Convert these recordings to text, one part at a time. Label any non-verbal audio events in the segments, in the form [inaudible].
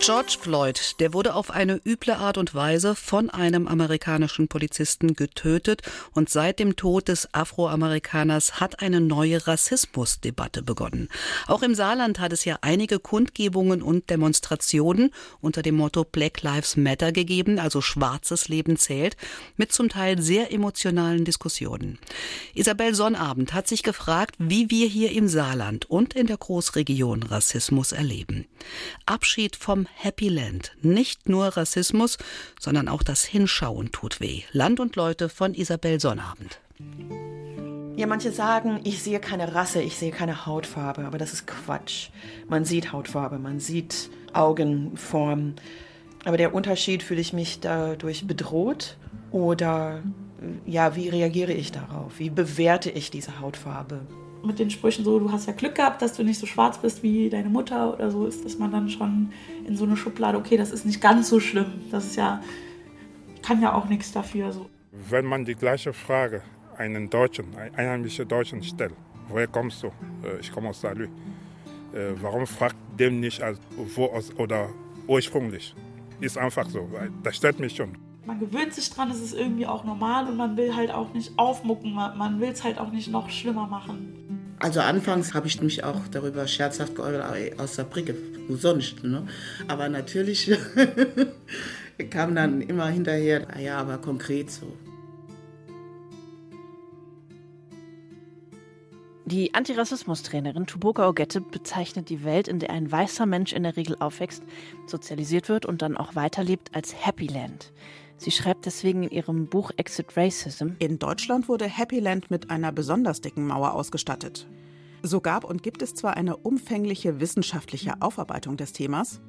George Floyd, der wurde auf eine üble Art und Weise von einem amerikanischen Polizisten getötet und seit dem Tod des Afroamerikaners hat eine neue Rassismusdebatte begonnen. Auch im Saarland hat es ja einige Kundgebungen und Demonstrationen unter dem Motto Black Lives Matter gegeben, also schwarzes Leben zählt, mit zum Teil sehr emotionalen Diskussionen. Isabel Sonnabend hat sich gefragt, wie wir hier im Saarland und in der Großregion Rassismus erleben. Abschied vom Happy Land. Nicht nur Rassismus, sondern auch das Hinschauen tut weh. Land und Leute von Isabel Sonnabend. Ja, manche sagen, ich sehe keine Rasse, ich sehe keine Hautfarbe, aber das ist Quatsch. Man sieht Hautfarbe, man sieht Augenform. Aber der Unterschied, fühle ich mich dadurch bedroht oder ja, wie reagiere ich darauf? Wie bewerte ich diese Hautfarbe? Mit den Sprüchen so, du hast ja Glück gehabt, dass du nicht so schwarz bist wie deine Mutter oder so, ist, dass man dann schon in so eine Schublade, okay, das ist nicht ganz so schlimm. Das ist ja, kann ja auch nichts dafür. So. Wenn man die gleiche Frage einen Deutschen, einheimischen Deutschen stellt, woher kommst du? Äh, ich komme aus Salü. Äh, warum fragt dem nicht als, wo aus, oder ursprünglich? Ist einfach so, weil das stört mich schon man gewöhnt sich dran, es ist irgendwie auch normal und man will halt auch nicht aufmucken, man will es halt auch nicht noch schlimmer machen. Also anfangs habe ich mich auch darüber scherzhaft geäußert, aus der Bricke, wo sonst. Ne? Aber natürlich [laughs] kam dann immer hinterher, ah ja, aber konkret so. Die Antirassismus-Trainerin Tuboka Ogette bezeichnet die Welt, in der ein weißer Mensch in der Regel aufwächst, sozialisiert wird und dann auch weiterlebt, als Happy Land. Sie schreibt deswegen in ihrem Buch Exit Racism. In Deutschland wurde Happy Land mit einer besonders dicken Mauer ausgestattet. So gab und gibt es zwar eine umfängliche wissenschaftliche Aufarbeitung des Themas,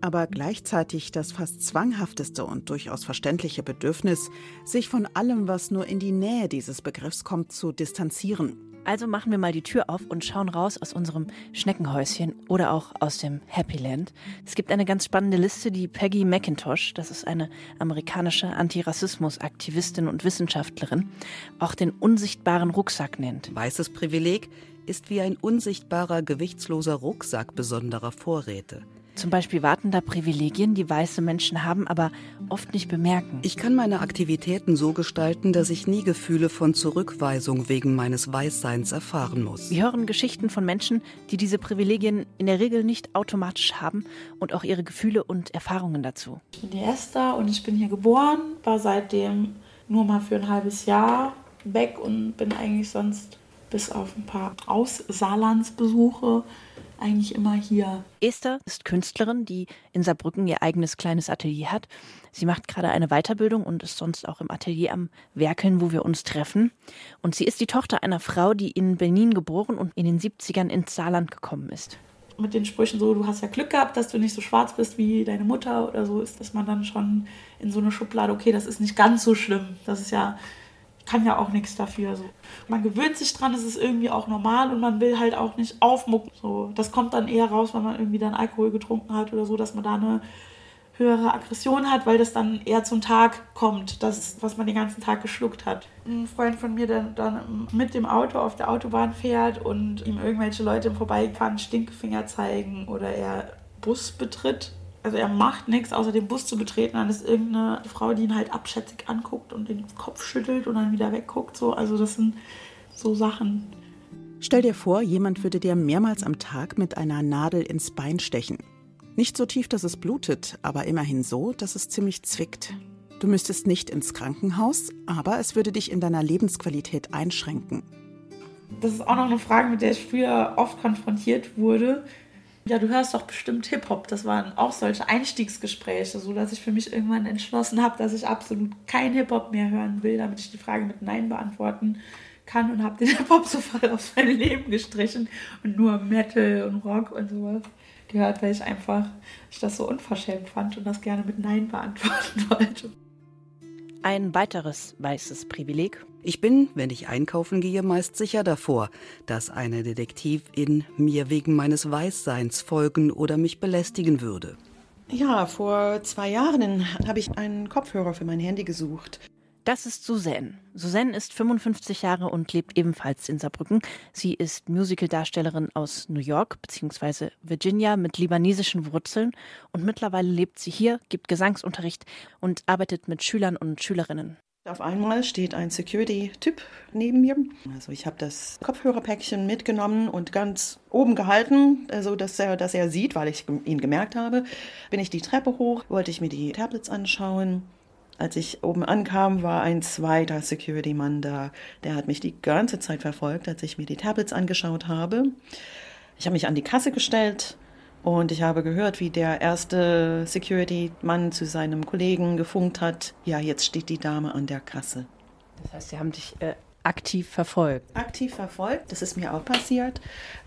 aber gleichzeitig das fast zwanghafteste und durchaus verständliche Bedürfnis, sich von allem, was nur in die Nähe dieses Begriffs kommt, zu distanzieren. Also machen wir mal die Tür auf und schauen raus aus unserem Schneckenhäuschen oder auch aus dem Happy Land. Es gibt eine ganz spannende Liste, die Peggy McIntosh, das ist eine amerikanische Antirassismus-Aktivistin und Wissenschaftlerin, auch den unsichtbaren Rucksack nennt. Weißes Privileg ist wie ein unsichtbarer, gewichtsloser Rucksack besonderer Vorräte. Zum Beispiel warten da Privilegien, die weiße Menschen haben, aber oft nicht bemerken. Ich kann meine Aktivitäten so gestalten, dass ich nie Gefühle von Zurückweisung wegen meines Weißseins erfahren muss. Wir hören Geschichten von Menschen, die diese Privilegien in der Regel nicht automatisch haben und auch ihre Gefühle und Erfahrungen dazu. Ich bin die Esther und ich bin hier geboren, war seitdem nur mal für ein halbes Jahr weg und bin eigentlich sonst bis auf ein paar Aussaarlandsbesuche eigentlich immer hier. Esther ist Künstlerin, die in Saarbrücken ihr eigenes kleines Atelier hat. Sie macht gerade eine Weiterbildung und ist sonst auch im Atelier am Werkeln, wo wir uns treffen. Und sie ist die Tochter einer Frau, die in Benin geboren und in den 70ern ins Saarland gekommen ist. Mit den Sprüchen so, du hast ja Glück gehabt, dass du nicht so schwarz bist wie deine Mutter oder so, ist, dass man dann schon in so eine Schublade, okay, das ist nicht ganz so schlimm. Das ist ja kann ja auch nichts dafür. So. Man gewöhnt sich dran, es ist irgendwie auch normal und man will halt auch nicht aufmucken. So. Das kommt dann eher raus, wenn man irgendwie dann Alkohol getrunken hat oder so, dass man da eine höhere Aggression hat, weil das dann eher zum Tag kommt, das, was man den ganzen Tag geschluckt hat. Ein Freund von mir, der dann mit dem Auto auf der Autobahn fährt und ihm irgendwelche Leute im Vorbeifahren Stinkefinger zeigen oder er Bus betritt also er macht nichts, außer den Bus zu betreten. Dann ist irgendeine Frau, die ihn halt abschätzig anguckt und den Kopf schüttelt und dann wieder wegguckt. So. Also das sind so Sachen. Stell dir vor, jemand würde dir mehrmals am Tag mit einer Nadel ins Bein stechen. Nicht so tief, dass es blutet, aber immerhin so, dass es ziemlich zwickt. Du müsstest nicht ins Krankenhaus, aber es würde dich in deiner Lebensqualität einschränken. Das ist auch noch eine Frage, mit der ich früher oft konfrontiert wurde ja, du hörst doch bestimmt Hip-Hop. Das waren auch solche Einstiegsgespräche, so dass ich für mich irgendwann entschlossen habe, dass ich absolut kein Hip-Hop mehr hören will, damit ich die Frage mit Nein beantworten kann und habe den [laughs] Hip-Hop sofort aus meinem Leben gestrichen und nur Metal und Rock und sowas gehört, weil ich einfach ich das so unverschämt fand und das gerne mit Nein beantworten [laughs] wollte. Ein weiteres weißes Privileg. Ich bin, wenn ich einkaufen gehe, meist sicher davor, dass eine Detektivin mir wegen meines Weißseins folgen oder mich belästigen würde. Ja, vor zwei Jahren habe ich einen Kopfhörer für mein Handy gesucht. Das ist Suzanne. Suzanne ist 55 Jahre und lebt ebenfalls in Saarbrücken. Sie ist Musicaldarstellerin aus New York bzw. Virginia mit libanesischen Wurzeln und mittlerweile lebt sie hier, gibt Gesangsunterricht und arbeitet mit Schülern und Schülerinnen. Auf einmal steht ein Security-Typ neben mir. Also ich habe das Kopfhörerpäckchen mitgenommen und ganz oben gehalten, so also dass er, dass er sieht, weil ich ihn gemerkt habe. Bin ich die Treppe hoch, wollte ich mir die Tablets anschauen. Als ich oben ankam, war ein zweiter Security-Mann da. Der hat mich die ganze Zeit verfolgt, als ich mir die Tablets angeschaut habe. Ich habe mich an die Kasse gestellt und ich habe gehört, wie der erste Security-Mann zu seinem Kollegen gefunkt hat. Ja, jetzt steht die Dame an der Kasse. Das heißt, Sie haben dich äh, aktiv verfolgt? Aktiv verfolgt. Das ist mir auch passiert,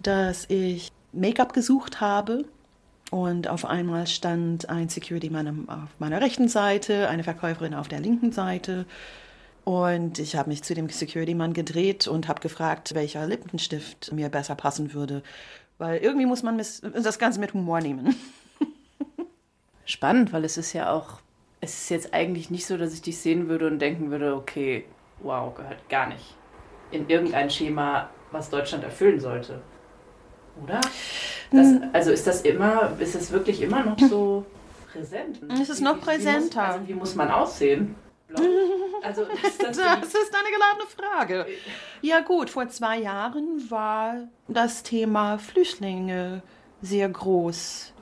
dass ich Make-up gesucht habe und auf einmal stand ein Security-Mann auf meiner rechten Seite, eine Verkäuferin auf der linken Seite. Und ich habe mich zu dem Security-Mann gedreht und habe gefragt, welcher Lippenstift mir besser passen würde. Weil irgendwie muss man das Ganze mit Humor nehmen. [laughs] Spannend, weil es ist ja auch, es ist jetzt eigentlich nicht so, dass ich dich sehen würde und denken würde, okay, wow, gehört gar nicht in irgendein Schema, was Deutschland erfüllen sollte. Oder? Das, hm. also ist das immer, ist es wirklich immer noch so präsent? Es ist noch präsenter. Wie muss, also wie muss man aussehen? [laughs] Also ist das, das ist eine geladene Frage. Ja gut, vor zwei Jahren war das Thema Flüchtlinge sehr groß.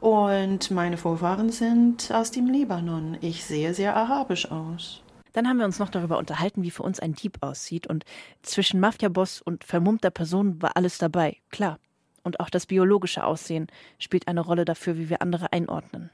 Und meine Vorfahren sind aus dem Libanon. Ich sehe sehr arabisch aus. Dann haben wir uns noch darüber unterhalten, wie für uns ein Dieb aussieht. Und zwischen Mafiaboss und vermummter Person war alles dabei, klar. Und auch das biologische Aussehen spielt eine Rolle dafür, wie wir andere einordnen.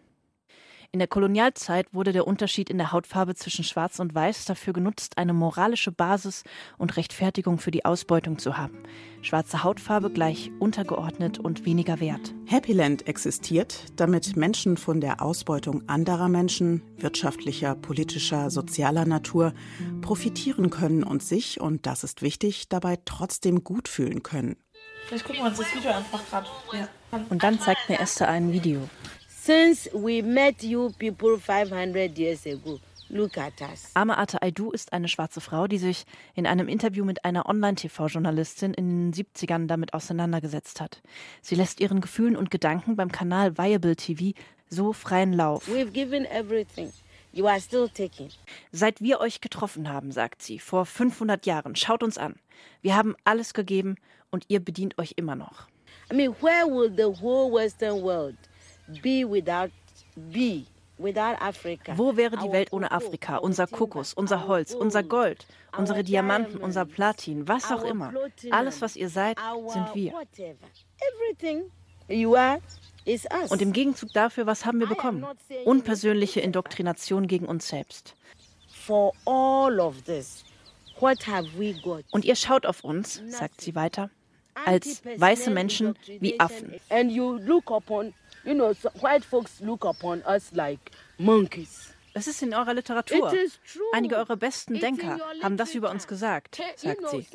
In der Kolonialzeit wurde der Unterschied in der Hautfarbe zwischen Schwarz und Weiß dafür genutzt, eine moralische Basis und Rechtfertigung für die Ausbeutung zu haben. Schwarze Hautfarbe gleich untergeordnet und weniger wert. Happyland existiert, damit Menschen von der Ausbeutung anderer Menschen, wirtschaftlicher, politischer, sozialer Natur, profitieren können und sich, und das ist wichtig, dabei trotzdem gut fühlen können. Vielleicht gucken wir uns das Video einfach gerade. Ja. Und dann zeigt mir Esther ein Video. Since we met you people 500 years ago, look at us. Ama Ate Aidu ist eine schwarze Frau, die sich in einem Interview mit einer Online-TV-Journalistin in den 70ern damit auseinandergesetzt hat. Sie lässt ihren Gefühlen und Gedanken beim Kanal Viable TV so freien Lauf. We've given everything. You are still taking. Seit wir euch getroffen haben, sagt sie, vor 500 Jahren, schaut uns an. Wir haben alles gegeben und ihr bedient euch immer noch. I mean, where will the whole Western world be without be without Africa. Wo wäre die Welt ohne Afrika? Unser Kokos, unser Holz, unser Gold, unsere Diamanten, unser Platin, was auch immer. Alles, was ihr seid, sind wir. Und im Gegenzug dafür, was haben wir bekommen? Unpersönliche Indoktrination gegen uns selbst. Und ihr schaut auf uns, sagt sie weiter, als weiße Menschen wie Affen you know, so white folks look upon us like monkeys. Es ist in eurer Literatur. Einige eurer besten Denker haben das über uns gesagt, sagt sie.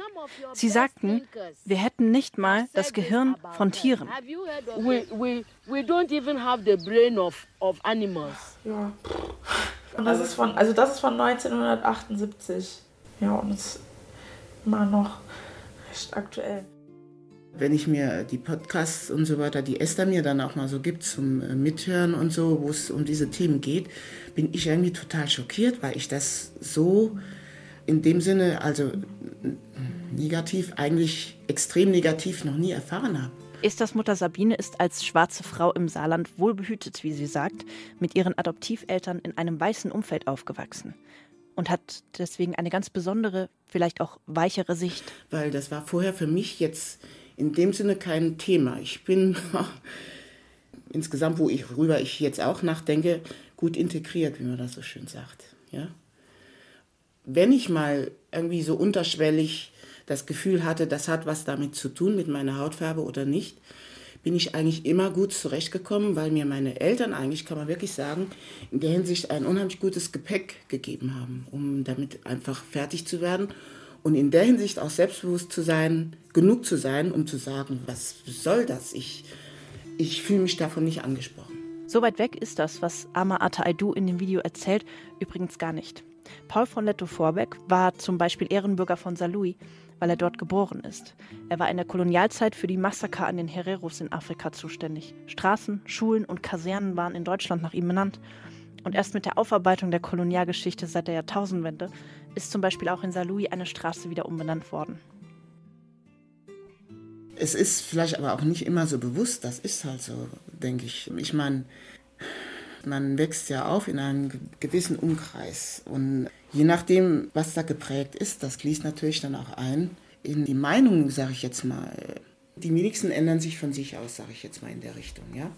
Sie sagten, wir hätten nicht mal das Gehirn von Tieren. Ja. Und das ist von, also das ist von 1978. Ja, und es ist immer noch recht aktuell wenn ich mir die Podcasts und so weiter, die Esther mir dann auch mal so gibt zum äh, Mithören und so, wo es um diese Themen geht, bin ich irgendwie total schockiert, weil ich das so in dem Sinne, also negativ, eigentlich extrem negativ noch nie erfahren habe. Esthers Mutter Sabine ist als schwarze Frau im Saarland wohlbehütet, wie sie sagt, mit ihren Adoptiveltern in einem weißen Umfeld aufgewachsen und hat deswegen eine ganz besondere, vielleicht auch weichere Sicht. Weil das war vorher für mich jetzt in dem Sinne kein Thema. Ich bin [laughs] insgesamt, wo ich, worüber ich jetzt auch nachdenke, gut integriert, wie man das so schön sagt. Ja? Wenn ich mal irgendwie so unterschwellig das Gefühl hatte, das hat was damit zu tun, mit meiner Hautfarbe oder nicht, bin ich eigentlich immer gut zurechtgekommen, weil mir meine Eltern eigentlich, kann man wirklich sagen, in der Hinsicht ein unheimlich gutes Gepäck gegeben haben, um damit einfach fertig zu werden und in der Hinsicht auch selbstbewusst zu sein, genug zu sein, um zu sagen, was soll das? Ich, ich fühle mich davon nicht angesprochen. So weit weg ist das, was Ama Ata Aidu in dem Video erzählt, übrigens gar nicht. Paul von Lettow-Vorbeck war zum Beispiel Ehrenbürger von Saarlouis, weil er dort geboren ist. Er war in der Kolonialzeit für die Massaker an den Hereros in Afrika zuständig. Straßen, Schulen und Kasernen waren in Deutschland nach ihm benannt. Und erst mit der Aufarbeitung der Kolonialgeschichte seit der Jahrtausendwende ist zum Beispiel auch in Saarlouis eine Straße wieder umbenannt worden. Es ist vielleicht aber auch nicht immer so bewusst, das ist halt so, denke ich. Ich meine, man wächst ja auf in einem gewissen Umkreis. Und je nachdem, was da geprägt ist, das fließt natürlich dann auch ein in die Meinung, sage ich jetzt mal. Die wenigsten ändern sich von sich aus, sage ich jetzt mal in der Richtung, ja.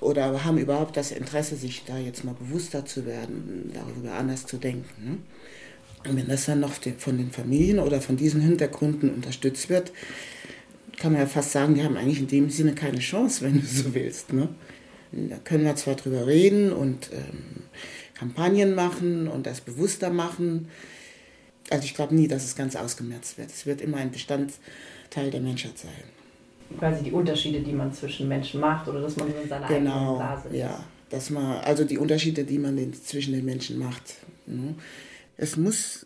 Oder haben überhaupt das Interesse, sich da jetzt mal bewusster zu werden, darüber anders zu denken. Ne? Und wenn das dann noch von den Familien oder von diesen Hintergründen unterstützt wird, kann man ja fast sagen, die haben eigentlich in dem Sinne keine Chance, [laughs] wenn du so willst. Ne? Da können wir zwar drüber reden und ähm, Kampagnen machen und das bewusster machen. Also ich glaube nie, dass es ganz ausgemerzt wird. Es wird immer ein Bestandteil der Menschheit sein. Quasi die Unterschiede, die man zwischen Menschen macht oder dass man in seiner genau, eigenen Blase ist. Ja, dass man, also die Unterschiede, die man den, zwischen den Menschen macht. Ne? Es muss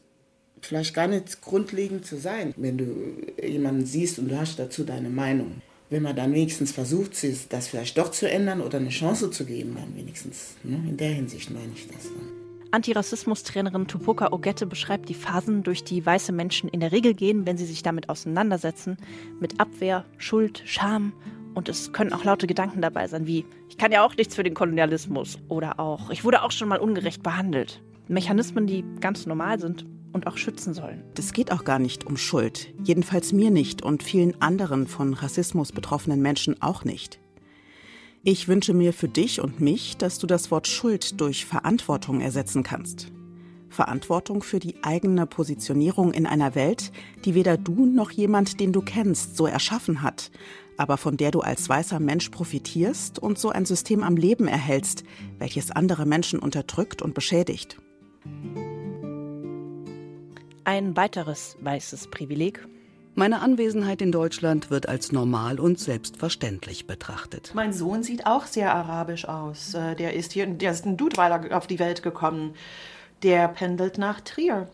vielleicht gar nicht grundlegend zu sein, wenn du jemanden siehst und du hast dazu deine Meinung. Wenn man dann wenigstens versucht, das vielleicht doch zu ändern oder eine Chance zu geben, dann wenigstens. Ne? In der Hinsicht meine ich das dann. Antirassismus-Trainerin Tupoka Ogette beschreibt die Phasen, durch die weiße Menschen in der Regel gehen, wenn sie sich damit auseinandersetzen, mit Abwehr, Schuld, Scham und es können auch laute Gedanken dabei sein, wie ich kann ja auch nichts für den Kolonialismus oder auch ich wurde auch schon mal ungerecht behandelt. Mechanismen, die ganz normal sind und auch schützen sollen. Es geht auch gar nicht um Schuld. Jedenfalls mir nicht und vielen anderen von Rassismus betroffenen Menschen auch nicht. Ich wünsche mir für dich und mich, dass du das Wort Schuld durch Verantwortung ersetzen kannst. Verantwortung für die eigene Positionierung in einer Welt, die weder du noch jemand, den du kennst, so erschaffen hat, aber von der du als weißer Mensch profitierst und so ein System am Leben erhältst, welches andere Menschen unterdrückt und beschädigt. Ein weiteres weißes Privileg. Meine Anwesenheit in Deutschland wird als normal und selbstverständlich betrachtet. Mein Sohn sieht auch sehr arabisch aus. Äh, der ist hier, der ist in Dudweiler auf die Welt gekommen. Der pendelt nach Trier.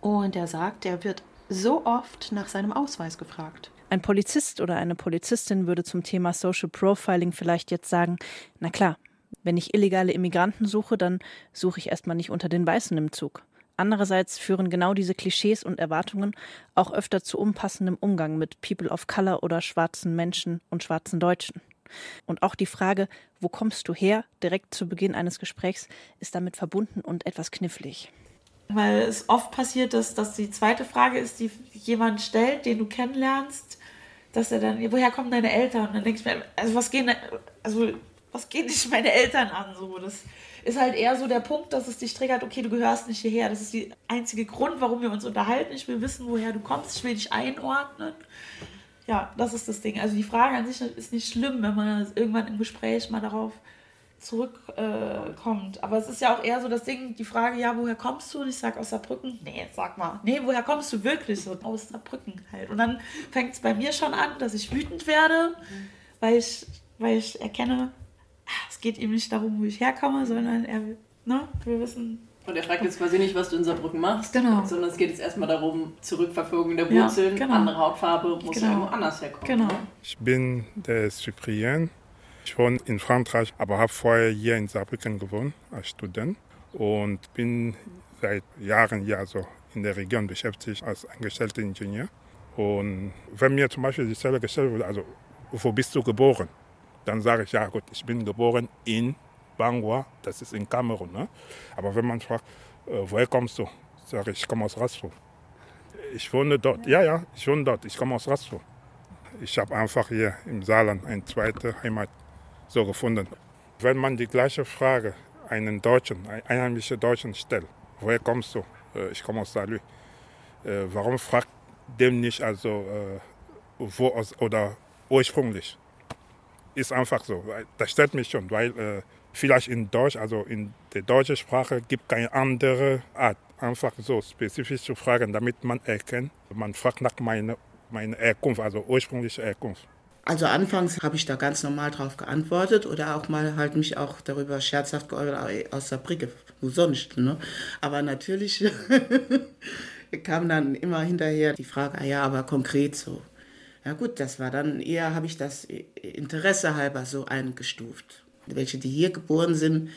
Und er sagt, er wird so oft nach seinem Ausweis gefragt. Ein Polizist oder eine Polizistin würde zum Thema Social Profiling vielleicht jetzt sagen, na klar, wenn ich illegale Immigranten suche, dann suche ich erstmal nicht unter den Weißen im Zug. Andererseits führen genau diese Klischees und Erwartungen auch öfter zu unpassendem Umgang mit People of Color oder schwarzen Menschen und schwarzen Deutschen. Und auch die Frage, wo kommst du her, direkt zu Beginn eines Gesprächs, ist damit verbunden und etwas knifflig. Weil es oft passiert, dass das die zweite Frage ist, die jemand stellt, den du kennenlernst, dass er dann, woher kommen deine Eltern? Und dann denkst du mir, also was gehen, also was gehen dich meine Eltern an? So, das ist halt eher so der Punkt, dass es dich triggert, okay, du gehörst nicht hierher. Das ist der einzige Grund, warum wir uns unterhalten. Ich will wissen, woher du kommst, ich will dich einordnen. Ja, das ist das Ding. Also die Frage an sich ist nicht schlimm, wenn man irgendwann im Gespräch mal darauf zurückkommt. Äh, Aber es ist ja auch eher so das Ding, die Frage, ja, woher kommst du? Und ich sage aus Saarbrücken. Nee, sag mal. Nee, woher kommst du wirklich? So aus Saarbrücken halt. Und dann fängt es bei mir schon an, dass ich wütend werde, weil, ich, weil ich erkenne, es geht ihm nicht darum, wo ich herkomme, sondern er, ne, wir wissen. Und er fragt jetzt quasi nicht, was du in Saarbrücken machst, genau. sondern es geht jetzt erstmal darum, Zurückverfolgung der Wurzeln, ja, genau. andere Hautfarbe, muss genau. irgendwo anders herkommen. Genau. Ne? Ich bin der Cyprien. Ich wohne in Frankreich, aber habe vorher hier in Saarbrücken gewohnt als Student und bin seit Jahren hier so in der Region beschäftigt als angestellter Ingenieur. Und wenn mir zum Beispiel die Stelle gestellt wird, also wo bist du geboren? Dann sage ich, ja gut, ich bin geboren in Bangwa, das ist in Kamerun. Ne? Aber wenn man fragt, äh, woher kommst du? Sage ich, ich komme aus Rastro. Ich wohne dort. Ja, ja, ich wohne dort. Ich komme aus Rastro. Ich habe einfach hier im Saarland eine zweite Heimat so gefunden. Wenn man die gleiche Frage einen Deutschen, einen einheimischen Deutschen stellt, woher kommst du? Äh, ich komme aus Salü. Äh, warum fragt dem nicht also äh, wo aus oder ursprünglich? Ist einfach so. Das stört mich schon, weil äh, vielleicht in Deutsch, also in der deutschen Sprache, gibt keine andere Art, einfach so spezifisch zu fragen, damit man erkennt. Man fragt nach meiner meine Herkunft, also ursprüngliche Herkunft. Also anfangs habe ich da ganz normal drauf geantwortet oder auch mal halt mich auch darüber scherzhaft geäußert, aus der Bricke, wo sonst. Ne? Aber natürlich [laughs] kam dann immer hinterher die Frage, ah ja, aber konkret so. Ja gut, das war dann eher, habe ich das Interesse halber so eingestuft. Welche, die hier geboren sind,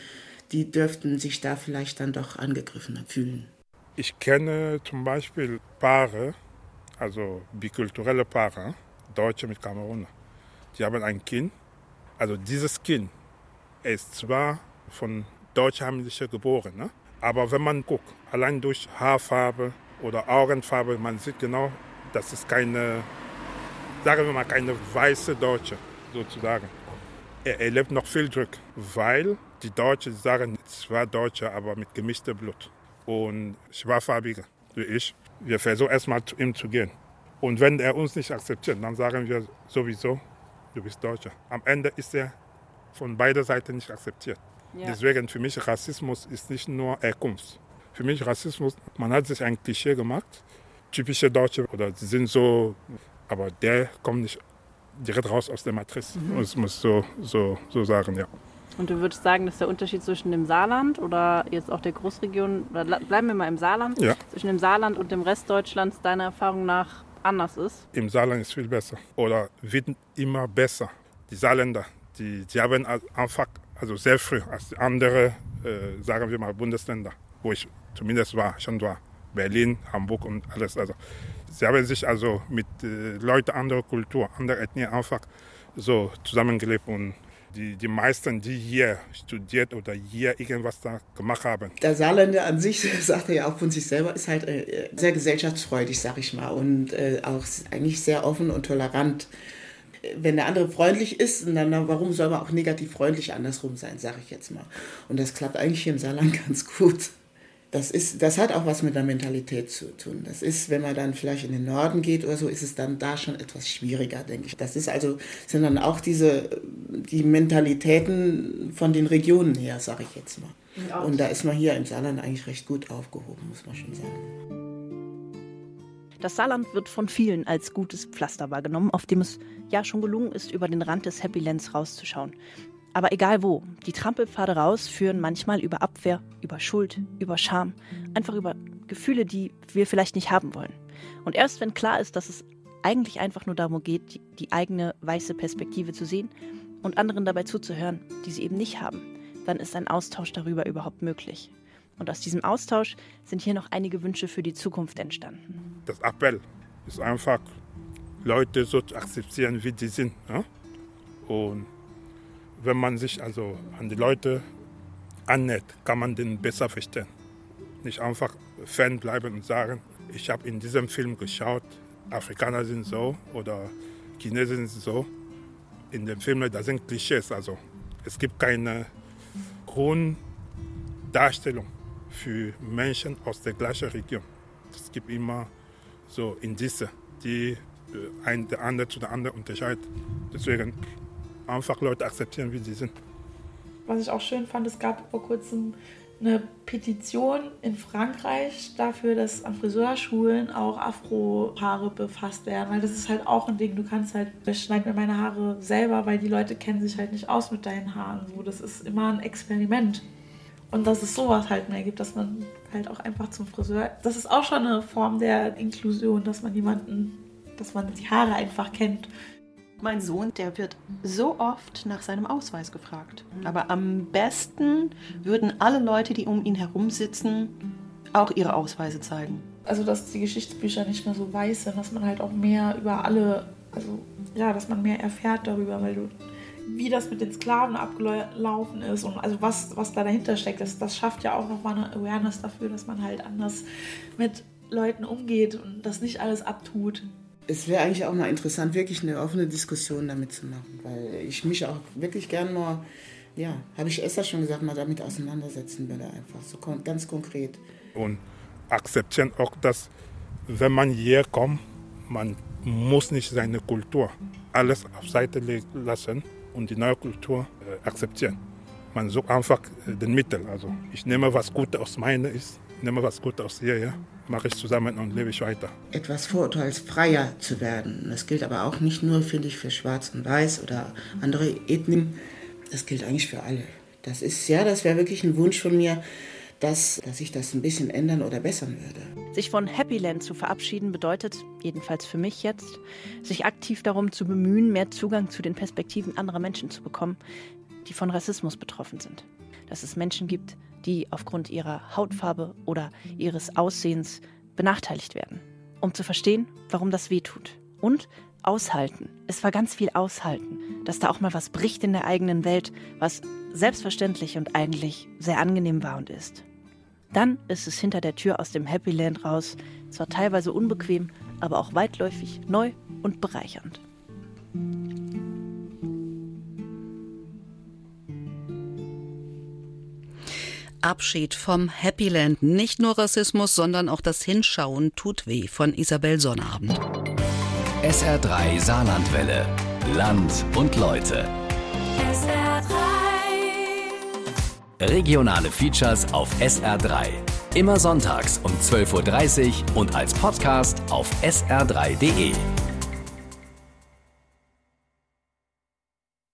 die dürften sich da vielleicht dann doch angegriffen fühlen. Ich kenne zum Beispiel Paare, also bikulturelle Paare, Deutsche mit Kameruner. Die haben ein Kind. Also dieses Kind ist zwar von deutschheimlicher geboren, ne? aber wenn man guckt, allein durch Haarfarbe oder Augenfarbe, man sieht genau, das ist keine, sagen wir mal, keine weiße Deutsche sozusagen. Er erlebt noch viel Druck, weil die Deutschen sagen, zwar Deutsche, aber mit gemischtem Blut. Und schwarzfarbige, wie ich. Wir versuchen erstmal zu ihm zu gehen. Und wenn er uns nicht akzeptiert, dann sagen wir sowieso, du bist Deutscher. Am Ende ist er von beider Seiten nicht akzeptiert. Ja. Deswegen für mich Rassismus ist nicht nur Herkunft. Für mich Rassismus, man hat sich ein Klischee gemacht, typische Deutsche oder sie sind so, aber der kommt nicht direkt raus aus der Matrize. Mhm. Das muss so, so, so sagen, ja. Und du würdest sagen, dass der Unterschied zwischen dem Saarland oder jetzt auch der Großregion, bleiben wir mal im Saarland, ja. zwischen dem Saarland und dem Rest Deutschlands deiner Erfahrung nach anders ist? Im Saarland ist viel besser oder wird immer besser. Die Saarländer, die, die haben einfach, also sehr früh als andere, äh, sagen wir mal, Bundesländer, wo ich zumindest war, schon war, Berlin, Hamburg und alles. Also, sie haben sich also mit äh, Leuten anderer Kultur, anderer Ethnie einfach so zusammengelebt und die, die meisten, die hier studiert oder hier irgendwas da gemacht haben. Der Saarländer an sich, [laughs] sagt er ja auch von sich selber, ist halt äh, sehr gesellschaftsfreudig, sag ich mal, und äh, auch eigentlich sehr offen und tolerant. Wenn der andere freundlich ist, dann warum soll man auch negativ freundlich andersrum sein, sage ich jetzt mal. Und das klappt eigentlich hier im Saarland [laughs] ganz gut das, ist, das hat auch was mit der Mentalität zu tun. Das ist, wenn man dann vielleicht in den Norden geht oder so, ist es dann da schon etwas schwieriger, denke ich. Das ist also, sind dann auch diese, die Mentalitäten von den Regionen her, sage ich jetzt mal. Und da ist man hier im Saarland eigentlich recht gut aufgehoben, muss man schon sagen. Das Saarland wird von vielen als gutes Pflaster wahrgenommen, auf dem es ja schon gelungen ist, über den Rand des Happy Lands rauszuschauen. Aber egal wo, die Trampelpfade raus führen manchmal über Abwehr, über Schuld, über Scham, einfach über Gefühle, die wir vielleicht nicht haben wollen. Und erst wenn klar ist, dass es eigentlich einfach nur darum geht, die, die eigene weiße Perspektive zu sehen und anderen dabei zuzuhören, die sie eben nicht haben, dann ist ein Austausch darüber überhaupt möglich. Und aus diesem Austausch sind hier noch einige Wünsche für die Zukunft entstanden. Das Appell ist einfach, Leute so zu akzeptieren, wie sie sind. Ja? Und wenn man sich also an die Leute annähert, kann man den besser verstehen. Nicht einfach Fan bleiben und sagen, ich habe in diesem Film geschaut, Afrikaner sind so oder Chinesen sind so. In dem Film, da sind Klischees. Also es gibt keine Grunddarstellung für Menschen aus der gleichen Region. Es gibt immer so Indizien, die äh, ein der andere zu der anderen unterscheiden. Deswegen einfach Leute akzeptieren, wie sie sind. Was ich auch schön fand, es gab vor kurzem eine Petition in Frankreich dafür, dass an Friseurschulen auch Afro-Haare befasst werden, weil das ist halt auch ein Ding. Du kannst halt, ich schneide mir meine Haare selber, weil die Leute kennen sich halt nicht aus mit deinen Haaren. So, das ist immer ein Experiment. Und dass es sowas halt mehr gibt, dass man halt auch einfach zum Friseur. Das ist auch schon eine Form der Inklusion, dass man jemanden, dass man die Haare einfach kennt. Mein Sohn, der wird so oft nach seinem Ausweis gefragt. Aber am besten würden alle Leute, die um ihn herum sitzen, auch ihre Ausweise zeigen. Also, dass die Geschichtsbücher nicht mehr so weiß sind, dass man halt auch mehr über alle, also ja, dass man mehr erfährt darüber, weil du, wie das mit den Sklaven abgelaufen ist und also was, was da dahinter steckt, das, das schafft ja auch nochmal eine Awareness dafür, dass man halt anders mit Leuten umgeht und das nicht alles abtut es wäre eigentlich auch mal interessant, wirklich eine offene Diskussion damit zu machen, weil ich mich auch wirklich gern mal, ja, habe ich Esther schon gesagt, mal damit auseinandersetzen würde, einfach so ganz konkret. Und akzeptieren auch, dass wenn man hier kommt, man muss nicht seine Kultur alles auf Seite lassen und die neue Kultur äh, akzeptieren. Man sucht einfach äh, den Mittel. Also ich nehme was Gutes aus meiner, ich nehme was Gutes aus hier, ja. Mache ich zusammen und lebe ich weiter. Etwas vorurteilsfreier zu werden. Das gilt aber auch nicht nur, finde ich, für Schwarz und Weiß oder andere Ethnien. Das gilt eigentlich für alle. Das ist ja, das wäre wirklich ein Wunsch von mir, dass, dass sich das ein bisschen ändern oder bessern würde. Sich von Happyland zu verabschieden bedeutet, jedenfalls für mich jetzt, sich aktiv darum zu bemühen, mehr Zugang zu den Perspektiven anderer Menschen zu bekommen, die von Rassismus betroffen sind. Dass es Menschen gibt, die aufgrund ihrer Hautfarbe oder ihres Aussehens benachteiligt werden. Um zu verstehen, warum das weh tut. Und aushalten. Es war ganz viel aushalten, dass da auch mal was bricht in der eigenen Welt, was selbstverständlich und eigentlich sehr angenehm war und ist. Dann ist es hinter der Tür aus dem Happy Land raus, zwar teilweise unbequem, aber auch weitläufig, neu und bereichernd. Abschied vom Happy Land. Nicht nur Rassismus, sondern auch das Hinschauen tut weh von Isabel Sonnabend. SR3 Saarlandwelle. Land und Leute. SR3. Regionale Features auf SR3. Immer sonntags um 12.30 Uhr und als Podcast auf sr3.de.